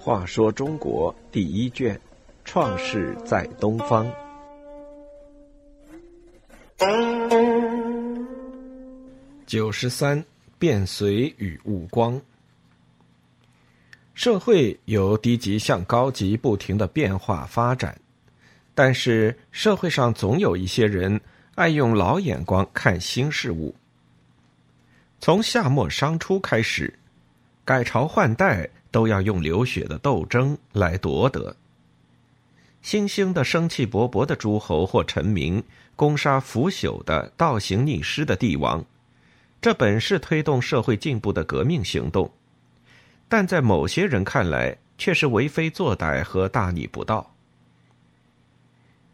话说中国第一卷，创世在东方。九十三，变随与物光。社会由低级向高级不停的变化发展，但是社会上总有一些人爱用老眼光看新事物。从夏末商初开始，改朝换代都要用流血的斗争来夺得。新兴的生气勃勃的诸侯或臣民，攻杀腐朽的倒行逆施的帝王，这本是推动社会进步的革命行动，但在某些人看来，却是为非作歹和大逆不道。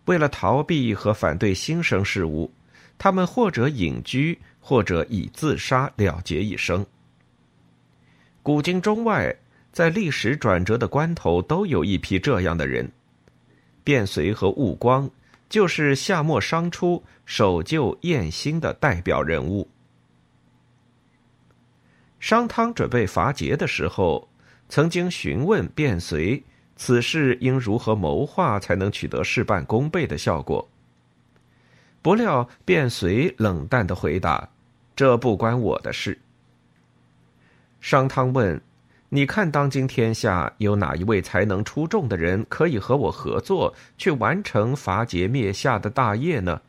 为了逃避和反对新生事物，他们或者隐居。或者以自杀了结一生。古今中外，在历史转折的关头，都有一批这样的人。卞随和寤光就是夏末商初守旧厌新的代表人物。商汤准备伐桀的时候，曾经询问卞随此事应如何谋划，才能取得事半功倍的效果。不料卞随冷淡的回答。这不关我的事。商汤问：“你看，当今天下有哪一位才能出众的人可以和我合作，去完成伐桀灭夏的大业呢？”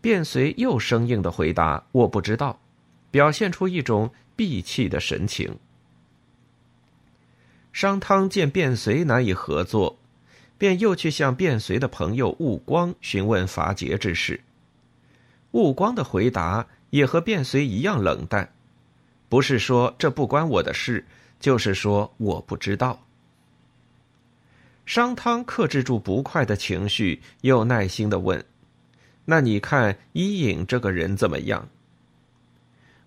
卞随又生硬的回答：“我不知道。”表现出一种闭气的神情。商汤见卞随难以合作，便又去向卞随的朋友悟光询问伐桀之事。悟光的回答。也和卞随一样冷淡，不是说这不关我的事，就是说我不知道。商汤克制住不快的情绪，又耐心的问：“那你看伊尹这个人怎么样？”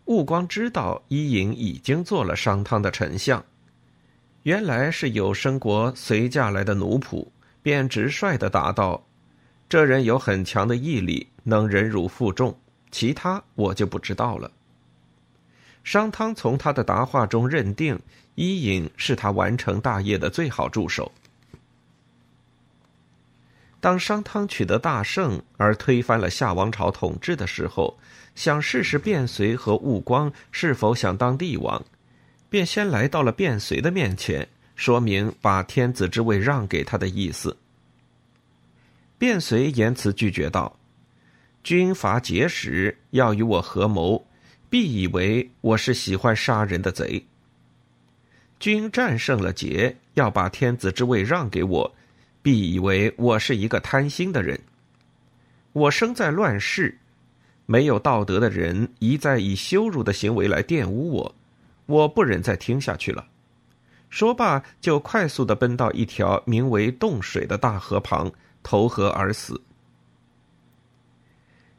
悟光知道伊尹已经做了商汤的丞相，原来是有生国随嫁来的奴仆，便直率的答道：“这人有很强的毅力，能忍辱负重。”其他我就不知道了。商汤从他的答话中认定伊尹是他完成大业的最好助手。当商汤取得大胜而推翻了夏王朝统治的时候，想试试卞随和寤光是否想当帝王，便先来到了卞随的面前，说明把天子之位让给他的意思。卞随言辞拒绝道。军阀结时要与我合谋，必以为我是喜欢杀人的贼。君战胜了桀，要把天子之位让给我，必以为我是一个贪心的人。我生在乱世，没有道德的人一再以羞辱的行为来玷污我，我不忍再听下去了。说罢，就快速的奔到一条名为洞水的大河旁，投河而死。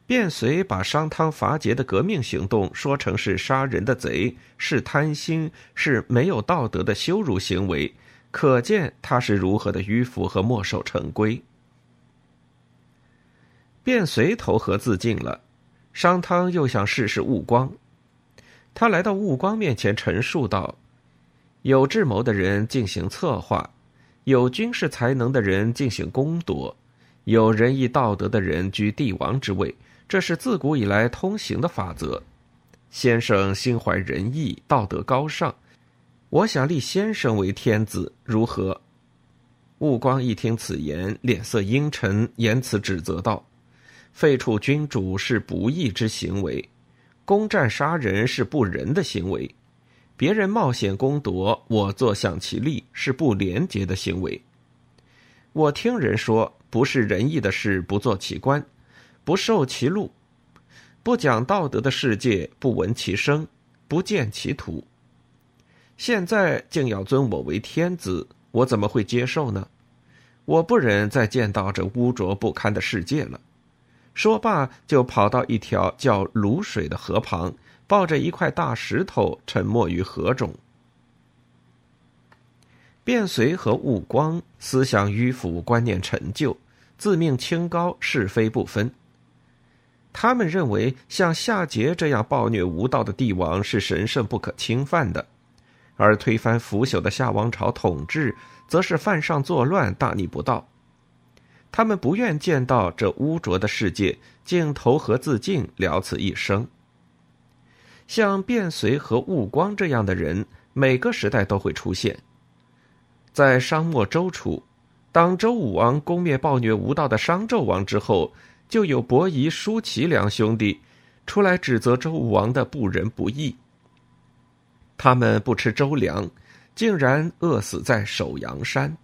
卞随把商汤伐桀的革命行动说成是杀人的贼，是贪心，是没有道德的羞辱行为，可见他是如何的迂腐和墨守成规。卞随投河自尽了，商汤又想试试寤光，他来到寤光面前陈述道：“有智谋的人进行策划，有军事才能的人进行攻夺，有仁义道德的人居帝王之位。”这是自古以来通行的法则。先生心怀仁义，道德高尚，我想立先生为天子，如何？寤光一听此言，脸色阴沉，言辞指责道：“废黜君主是不义之行为，攻占杀人是不仁的行为，别人冒险攻夺，我坐享其利是不廉洁的行为。我听人说，不是仁义的事，不做其官。”不受其禄，不讲道德的世界，不闻其声，不见其土。现在竟要尊我为天子，我怎么会接受呢？我不忍再见到这污浊不堪的世界了。说罢，就跑到一条叫卤水的河旁，抱着一块大石头，沉没于河中。卞随和悟光思想迂腐，观念陈旧，自命清高，是非不分。他们认为像夏桀这样暴虐无道的帝王是神圣不可侵犯的，而推翻腐朽的夏王朝统治，则是犯上作乱、大逆不道。他们不愿见到这污浊的世界竟投河自尽，了此一生。像卞随和寤光这样的人，每个时代都会出现。在商末周初，当周武王攻灭暴虐无道的商纣王之后，就有伯夷、叔齐两兄弟出来指责周武王的不仁不义。他们不吃周粮，竟然饿死在首阳山。